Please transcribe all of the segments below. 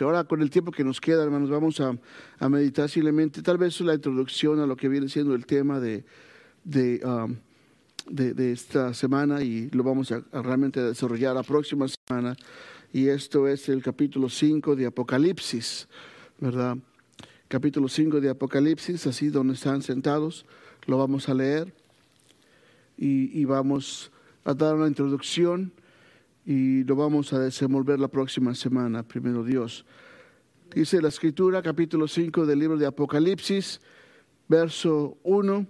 Ahora, con el tiempo que nos queda, hermanos, vamos a, meditar simplemente, tal vez la introducción a lo que viene siendo el tema de, de, um, esta semana y lo vamos a, realmente desarrollar la próxima semana. Y esto es el capítulo 5 de Apocalipsis, ¿verdad? Capítulo 5 de Apocalipsis, así donde están sentados, lo vamos a leer y, y vamos a dar una introducción y lo vamos a desenvolver la próxima semana, primero Dios. Dice la escritura, capítulo 5 del libro de Apocalipsis, verso 1.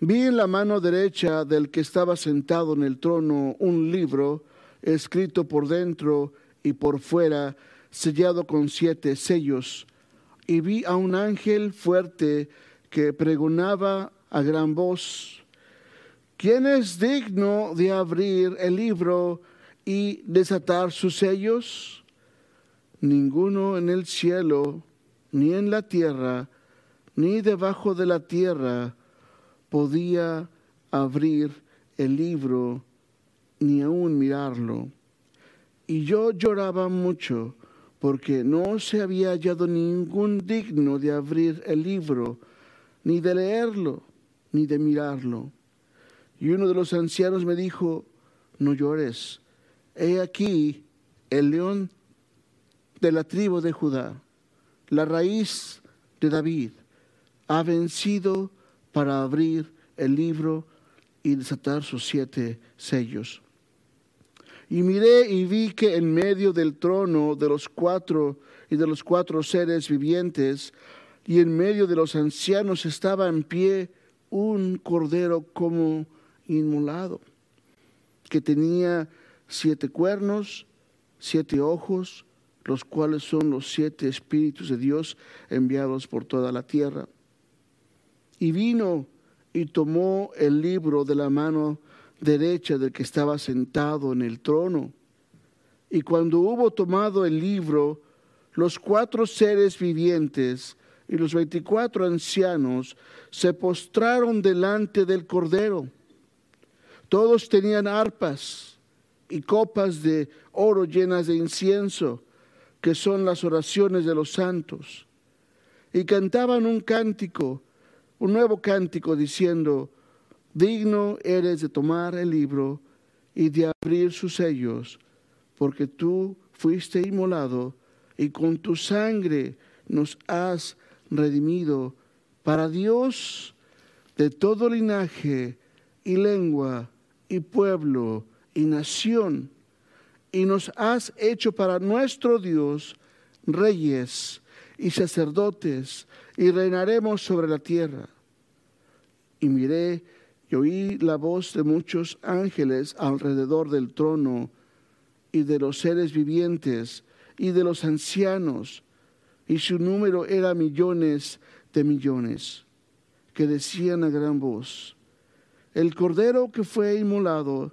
Vi en la mano derecha del que estaba sentado en el trono un libro escrito por dentro y por fuera, sellado con siete sellos. Y vi a un ángel fuerte que pregonaba a gran voz, ¿quién es digno de abrir el libro? Y desatar sus sellos? Ninguno en el cielo, ni en la tierra, ni debajo de la tierra podía abrir el libro, ni aún mirarlo. Y yo lloraba mucho, porque no se había hallado ningún digno de abrir el libro, ni de leerlo, ni de mirarlo. Y uno de los ancianos me dijo, no llores He aquí el león de la tribu de Judá, la raíz de David, ha vencido para abrir el libro y desatar sus siete sellos. Y miré y vi que en medio del trono de los cuatro y de los cuatro seres vivientes y en medio de los ancianos estaba en pie un cordero como inmolado, que tenía siete cuernos, siete ojos, los cuales son los siete espíritus de Dios enviados por toda la tierra. Y vino y tomó el libro de la mano derecha del que estaba sentado en el trono. Y cuando hubo tomado el libro, los cuatro seres vivientes y los veinticuatro ancianos se postraron delante del Cordero. Todos tenían arpas y copas de oro llenas de incienso, que son las oraciones de los santos. Y cantaban un cántico, un nuevo cántico, diciendo, digno eres de tomar el libro y de abrir sus sellos, porque tú fuiste inmolado y con tu sangre nos has redimido para Dios de todo linaje y lengua y pueblo y nación, y nos has hecho para nuestro Dios reyes y sacerdotes, y reinaremos sobre la tierra. Y miré y oí la voz de muchos ángeles alrededor del trono, y de los seres vivientes, y de los ancianos, y su número era millones de millones, que decían a gran voz, el cordero que fue inmolado,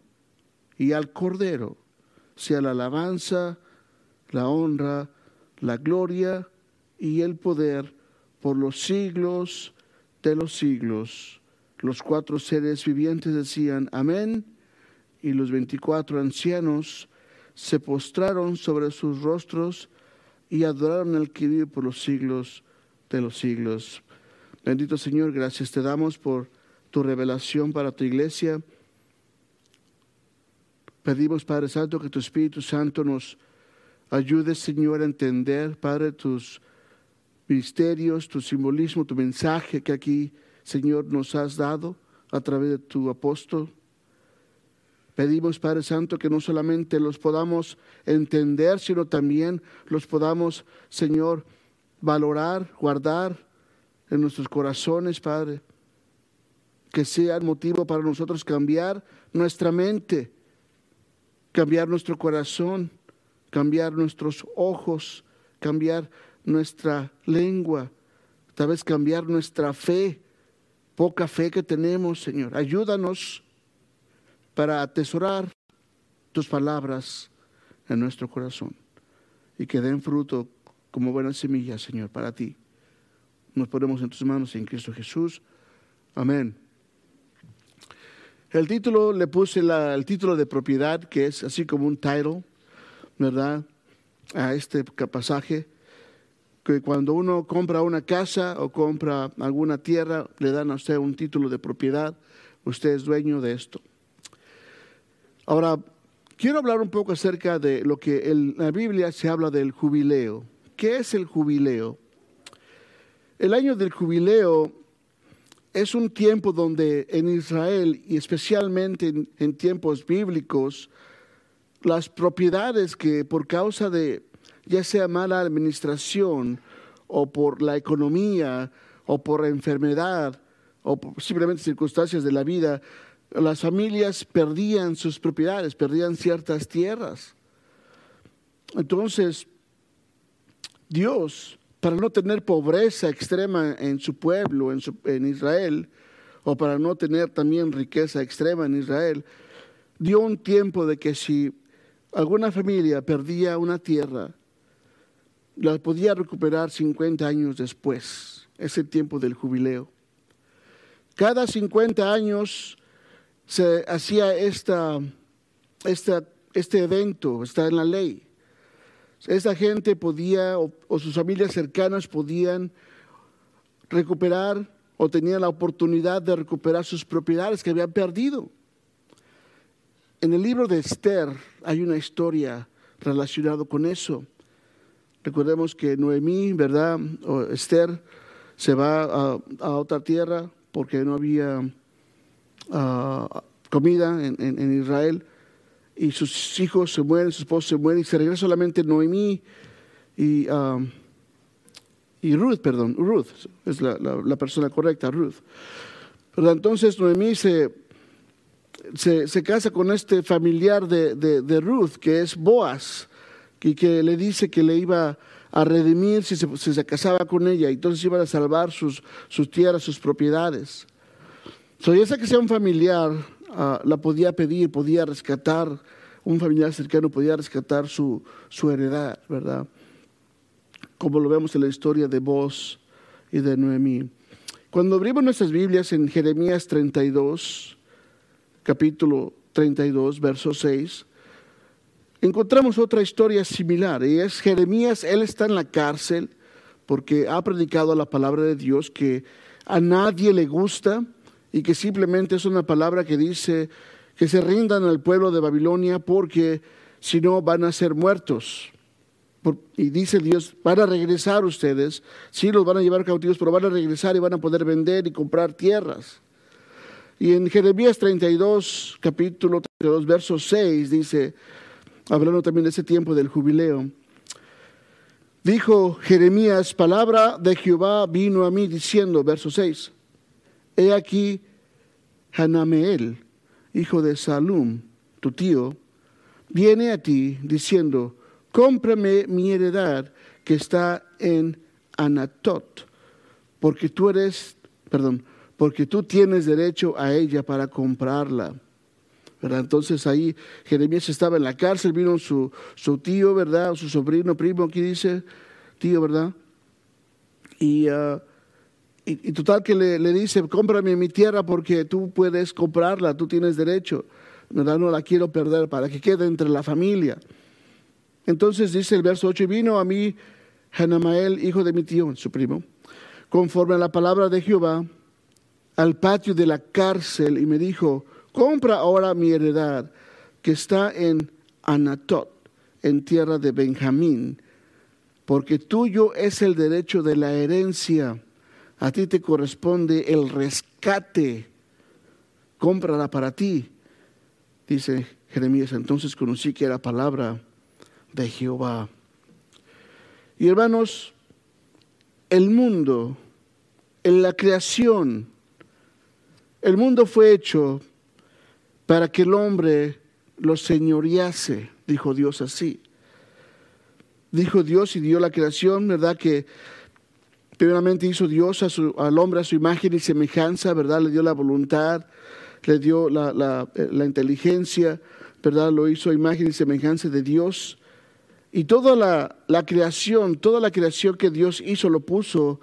y al Cordero sea la alabanza, la honra, la gloria y el poder por los siglos de los siglos. Los cuatro seres vivientes decían amén y los veinticuatro ancianos se postraron sobre sus rostros y adoraron al que vive por los siglos de los siglos. Bendito Señor, gracias te damos por tu revelación para tu iglesia. Pedimos, Padre Santo, que tu Espíritu Santo nos ayude, Señor, a entender, Padre, tus misterios, tu simbolismo, tu mensaje que aquí, Señor, nos has dado a través de tu apóstol. Pedimos, Padre Santo, que no solamente los podamos entender, sino también los podamos, Señor, valorar, guardar en nuestros corazones, Padre. Que sea el motivo para nosotros cambiar nuestra mente cambiar nuestro corazón, cambiar nuestros ojos cambiar nuestra lengua, tal vez cambiar nuestra fe, poca fe que tenemos, Señor. Ayúdanos para atesorar tus palabras en nuestro corazón y que den fruto como buenas semillas, Señor, para ti. Nos ponemos en tus manos en Cristo Jesús. Amén. El título le puse el título de propiedad, que es así como un title, ¿verdad? A este pasaje, que cuando uno compra una casa o compra alguna tierra, le dan a usted un título de propiedad, usted es dueño de esto. Ahora, quiero hablar un poco acerca de lo que en la Biblia se habla del jubileo. ¿Qué es el jubileo? El año del jubileo es un tiempo donde en Israel y especialmente en, tiempos bíblicos, las propiedades que por causa de ya sea mala administración o por la economía o por enfermedad o simplemente circunstancias de la vida, las familias perdían sus propiedades, perdían ciertas tierras. Entonces, Dios para no tener pobreza extrema en su pueblo, en, Israel, o para no tener también riqueza extrema en Israel, dio un tiempo de que si alguna familia perdía una tierra, la podía recuperar 50 años después, es el tiempo del jubileo. Cada 50 años se hacía esta, este evento, está en la ley. Esa gente podía, o, sus familias cercanas podían recuperar o tenían la oportunidad de recuperar sus propiedades que habían perdido. En el libro de Esther hay una historia relacionada con eso. Recordemos que Noemí, ¿verdad? O Esther se va a, otra tierra porque no había ah, comida en Israel y sus hijos se mueren, su esposo se muere y se regresa solamente Noemí y, um, y Ruth, perdón, Ruth es la, la, persona correcta, Ruth. Entonces Noemí se, se, casa con este familiar de, de, Ruth, que es Boaz, y que le dice que le iba a redimir si se, se casaba con ella, y entonces iba a salvar sus, sus tierras, sus propiedades. So, ya sea que sea un familiar, Ah, la podía pedir, podía rescatar, un familiar cercano podía rescatar su, su heredad, ¿verdad? Como lo vemos en la historia de Boz y de Noemí. Cuando abrimos nuestras Biblias en Jeremías 32, capítulo 32, verso 6, encontramos otra historia similar. Y es Jeremías, él está en la cárcel porque ha predicado la palabra de Dios que a nadie le gusta y que simplemente es una palabra que dice que se rindan al pueblo de Babilonia porque si no van a ser muertos. y dice Dios, van a regresar ustedes, sí los van a llevar cautivos, pero van a regresar y van a poder vender y comprar tierras. Y en Jeremías 32, capítulo 32, verso 6, dice, hablando también de ese tiempo del jubileo, dijo Jeremías, palabra de Jehová vino a mí diciendo, verso 6, He aquí, Hanameel, hijo de Salum, tu tío, viene a ti diciendo, cómprame mi heredad que está en Anatot, porque tú eres, perdón, porque tú tienes derecho a ella para comprarla. ¿verdad? Entonces ahí Jeremías estaba en la cárcel, vino su, su tío, ¿verdad? Su sobrino, primo, aquí dice, tío, ¿verdad? Y uh, y, total que le, dice, cómprame mi tierra porque tú puedes comprarla, tú tienes derecho. No, la quiero perder para que quede entre la familia. Entonces dice el verso 8, y vino a mí Hanamael, hijo de mi tío, su primo, conforme a la palabra de Jehová, al patio de la cárcel y me dijo, compra ahora mi heredad que está en Anatot, en tierra de Benjamín, porque tuyo es el derecho de la herencia a ti te corresponde el rescate, cómprala para ti. Dice Jeremías, entonces conocí que era palabra de Jehová. Y hermanos, el mundo, en la creación, el mundo fue hecho para que el hombre lo señorease, dijo Dios así. dijo Dios y dio la creación, ¿verdad? Que primeramente hizo Dios al hombre a su imagen y semejanza, ¿verdad? Le dio la voluntad, le dio la, la inteligencia, ¿verdad? Lo hizo a imagen y semejanza de Dios. Y toda la, creación, toda la creación que Dios hizo lo puso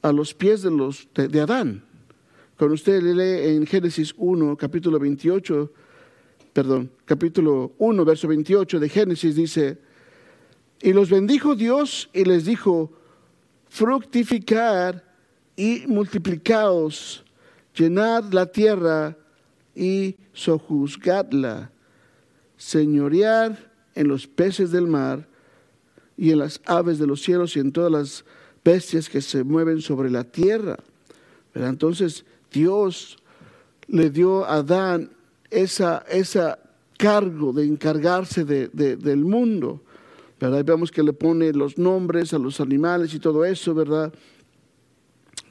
a los pies de, de Adán. Cuando usted lee en Génesis 1, capítulo 28, perdón, capítulo 1, verso 28 de Génesis dice, y los bendijo Dios y les dijo, fructificar y multiplicaos, llenad la tierra y sojuzgadla, señorear en los peces del mar y en las aves de los cielos y en todas las bestias que se mueven sobre la tierra. Entonces Dios le dio a Adán esa, esa cargo de encargarse de, del mundo. ¿Verdad? vemos que le pone los nombres a los animales y todo eso, ¿verdad?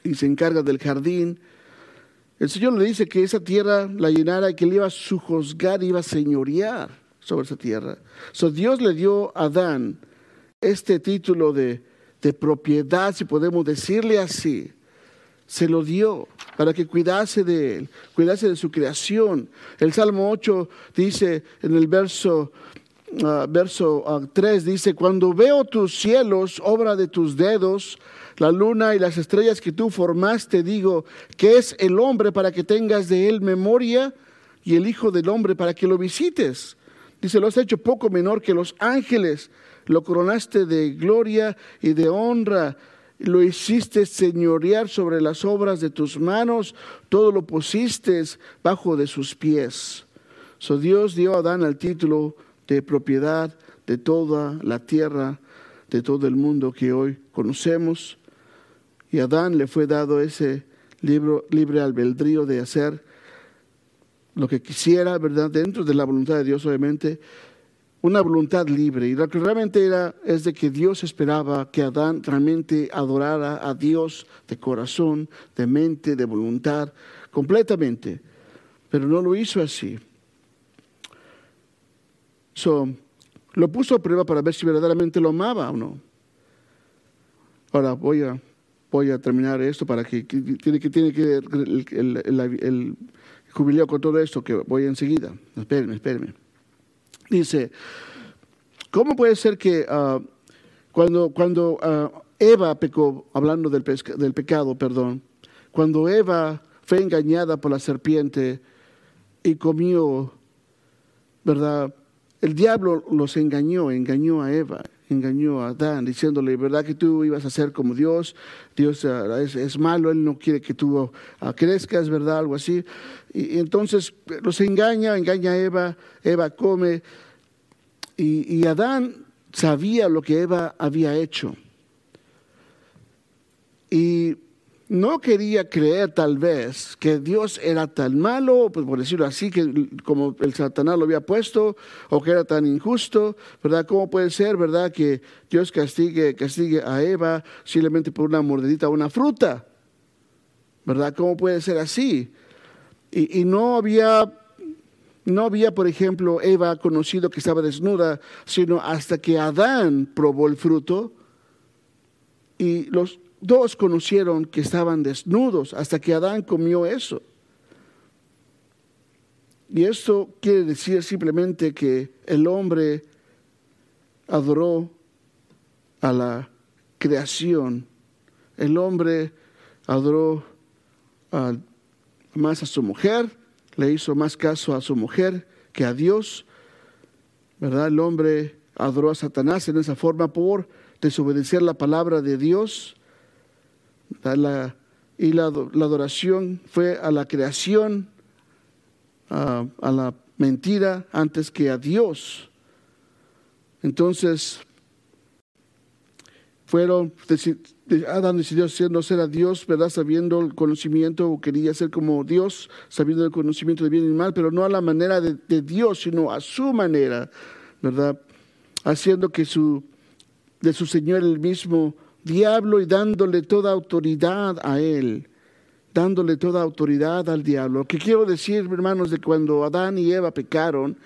Y se encarga del jardín. El Señor le dice que esa tierra la llenara y que le iba a sujuzgar, iba a señorear sobre esa tierra. So, Dios le dio a Adán este título de, de propiedad, si podemos decirle así. Se lo dio para que cuidase de él, cuidase de su creación. El Salmo 8 dice en el verso Uh, verso 3 uh, dice, cuando veo tus cielos, obra de tus dedos, la luna y las estrellas que tú formaste, digo, que es el hombre para que tengas de él memoria y el Hijo del Hombre para que lo visites. Dice, lo has hecho poco menor que los ángeles, lo coronaste de gloria y de honra, lo hiciste señorear sobre las obras de tus manos, todo lo pusiste bajo de sus pies. So Dios dio a Adán el título de propiedad de toda la tierra, de todo el mundo que hoy conocemos. Y a Adán le fue dado ese libro, libre albedrío de hacer lo que quisiera, ¿verdad? Dentro de la voluntad de Dios, obviamente, una voluntad libre. Y lo que realmente era es de que Dios esperaba que Adán realmente adorara a Dios de corazón, de mente, de voluntad, completamente. Pero no lo hizo así. So, lo puso a prueba para ver si verdaderamente lo amaba o no. Ahora voy a, voy a terminar esto para que, tiene que tiene que el, el, jubileo con todo esto que voy enseguida. Espérenme, espérenme. Dice, ¿cómo puede ser que uh, cuando, cuando uh, Eva pecó, hablando del, del pecado, perdón, cuando Eva fue engañada por la serpiente y comió, ¿verdad? El diablo los engañó, engañó a Eva, engañó a Adán, diciéndole, ¿verdad que tú ibas a ser como Dios? Dios ah, es, malo, Él no quiere que tú ah, crezcas, ¿verdad? Algo así. Y, entonces los engaña, engaña a Eva, Eva come, y, y Adán sabía lo que Eva había hecho. Y no quería creer tal vez que Dios era tan malo, pues por decirlo así, que como el Satanás lo había puesto, o que era tan injusto, ¿verdad? ¿Cómo puede ser, verdad, que Dios castigue, castigue a Eva simplemente por una mordidita o una fruta? ¿Verdad? ¿Cómo puede ser así? Y, y no había, no había, por ejemplo, Eva conocido que estaba desnuda, sino hasta que Adán probó el fruto y los dos conocieron que estaban desnudos hasta que Adán comió eso. Y esto quiere decir simplemente que el hombre adoró a la creación. El hombre adoró más a su mujer, le hizo más caso a su mujer que a Dios. ¿Verdad? El hombre adoró a Satanás en esa forma por desobedecer la palabra de Dios y la, adoración fue a la creación, a, la mentira antes que a Dios. Entonces, fueron, Adán decidió no ser a Dios, ¿verdad? Sabiendo el conocimiento, o quería ser como Dios, sabiendo el conocimiento de bien y mal, pero no a la manera de, de Dios, sino a su manera, ¿verdad? Haciendo que su, de su Señor el mismo diablo y dándole toda autoridad a él, dándole toda autoridad al diablo. Lo que quiero decir, hermanos, de cuando Adán y Eva pecaron,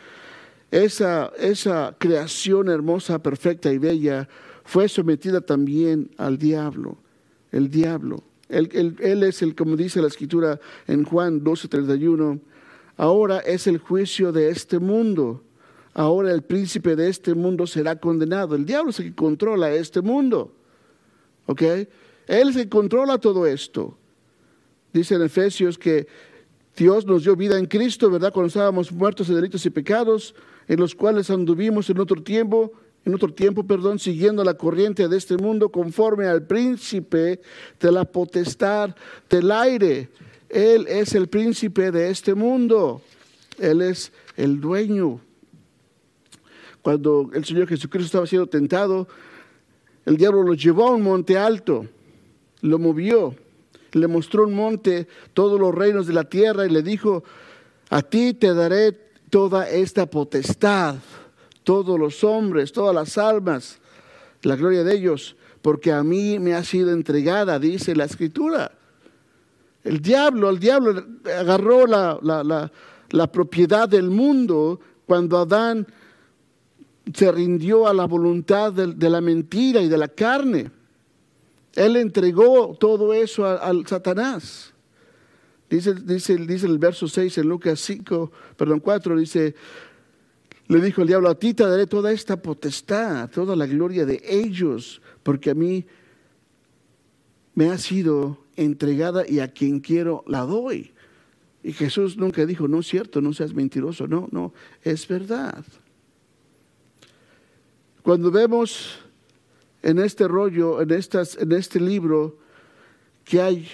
esa, esa creación hermosa, perfecta y bella fue sometida también al diablo, el diablo. Él, él, es el, como dice la escritura en Juan 12:31, ahora es el juicio de este mundo. Ahora el príncipe de este mundo será condenado. El diablo es el que controla este mundo. ¿Ok? Él que controla todo esto. Dice en Efesios que Dios nos dio vida en Cristo, ¿verdad? Cuando estábamos muertos en delitos y pecados, en los cuales anduvimos en otro tiempo, en otro tiempo, perdón, siguiendo la corriente de este mundo conforme al príncipe de la potestad del aire. Él es el príncipe de este mundo. Él es el dueño. Cuando el Señor Jesucristo estaba siendo tentado, el diablo lo llevó a un monte alto, lo movió, le mostró un monte, todos los reinos de la tierra y le dijo, a ti te daré toda esta potestad todos los hombres, todas las almas, la gloria de ellos, porque a mí me ha sido entregada, dice la escritura. El diablo, el diablo agarró la, propiedad del mundo cuando Adán se rindió a la voluntad de, la mentira y de la carne. Él entregó todo eso al Satanás. Dice, dice, dice el verso 6 en Lucas 5, perdón, 4, dice, le dijo el diablo, a ti te daré toda esta potestad, toda la gloria de ellos, porque a mí me ha sido entregada y a quien quiero la doy. Y Jesús nunca dijo, no es cierto, no seas mentiroso, no, no, es verdad. Cuando vemos en este rollo, en, estas, en este libro, que hay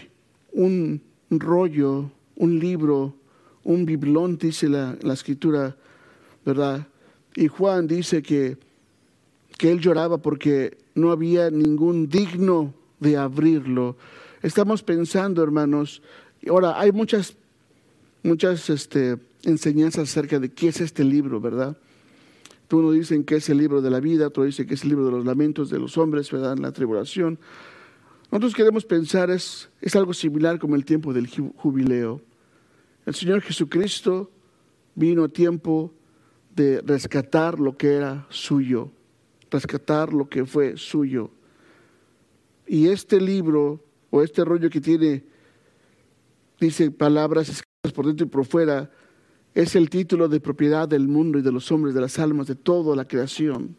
un rollo, un libro, un biblón, dice la, la escritura, ¿verdad? Y Juan dice que, que él lloraba porque no había ningún digno de abrirlo. Estamos pensando, hermanos, ahora hay muchas, muchas este, enseñanzas acerca de qué es este libro, ¿verdad? Unos dicen que es el libro de la vida, otros dicen que es el libro de los lamentos de los hombres, ¿verdad? La tribulación. Nosotros queremos pensar, es, es algo similar como el tiempo del jubileo. El Señor Jesucristo vino a tiempo de rescatar lo que era suyo, rescatar lo que fue suyo. Y este libro o este rollo que tiene, dice palabras escritas por dentro y por fuera, es el título de propiedad del mundo y de los hombres, de las almas, de toda la creación,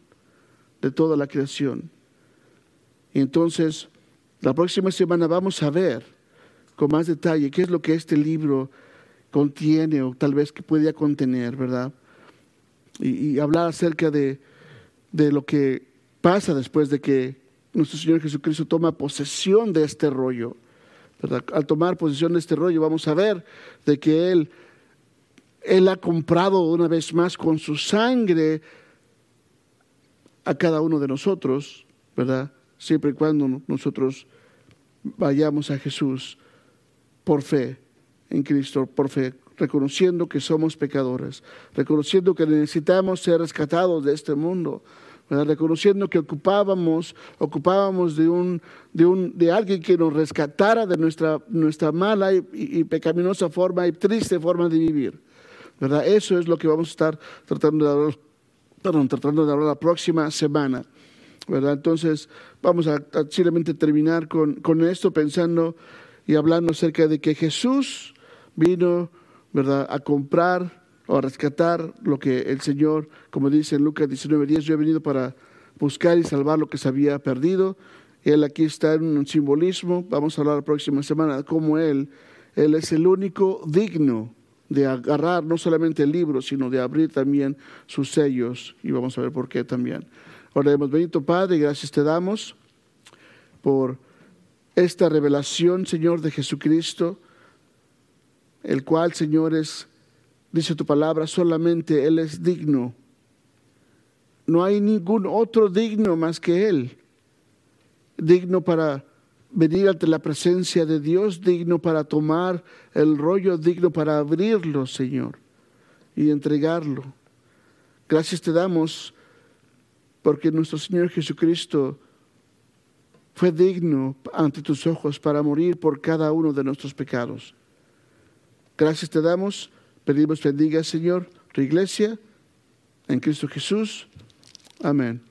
de toda la creación. Y entonces, la próxima semana vamos a ver con más detalle qué es lo que este libro contiene o tal vez que pueda contener, ¿verdad? y, hablar acerca de, lo que pasa después de que nuestro Señor Jesucristo toma posesión de este rollo. Al tomar posesión de este rollo vamos a ver de que Él, Él ha comprado una vez más con su sangre a cada uno de nosotros, ¿verdad? Siempre y cuando nosotros vayamos a Jesús por fe en Cristo, por fe reconociendo que somos pecadores, reconociendo que necesitamos ser rescatados de este mundo, reconociendo que ocupábamos, ocupábamos de, un, de, un, de alguien que nos rescatara de nuestra, nuestra mala y, pecaminosa forma y triste forma de vivir. ¿Verdad? Eso es lo que vamos a estar tratando de hablar, perdón, tratando de hablar la próxima semana. ¿verdad? Entonces, vamos a, simplemente terminar con, con esto pensando y hablando acerca de que Jesús vino ¿verdad? A comprar o a rescatar lo que el Señor, como dice en Lucas 19:10, yo he venido para buscar y salvar lo que se había perdido. Él aquí está en un simbolismo. Vamos a hablar la próxima semana cómo Él, Él es el único digno de agarrar no solamente el libro, sino de abrir también sus sellos. Y vamos a ver por qué también. Oremos, bendito Padre, gracias te damos por esta revelación, Señor, de Jesucristo el cual, señores, dice tu palabra, solamente Él es digno. No hay ningún otro digno más que Él. Digno para venir ante la presencia de Dios, digno para tomar el rollo, digno para abrirlo, Señor, y entregarlo. Gracias te damos porque nuestro Señor Jesucristo fue digno ante tus ojos para morir por cada uno de nuestros pecados. Gracias te damos. Pedimos bendiga, Señor, tu iglesia en Cristo Jesús. Amén.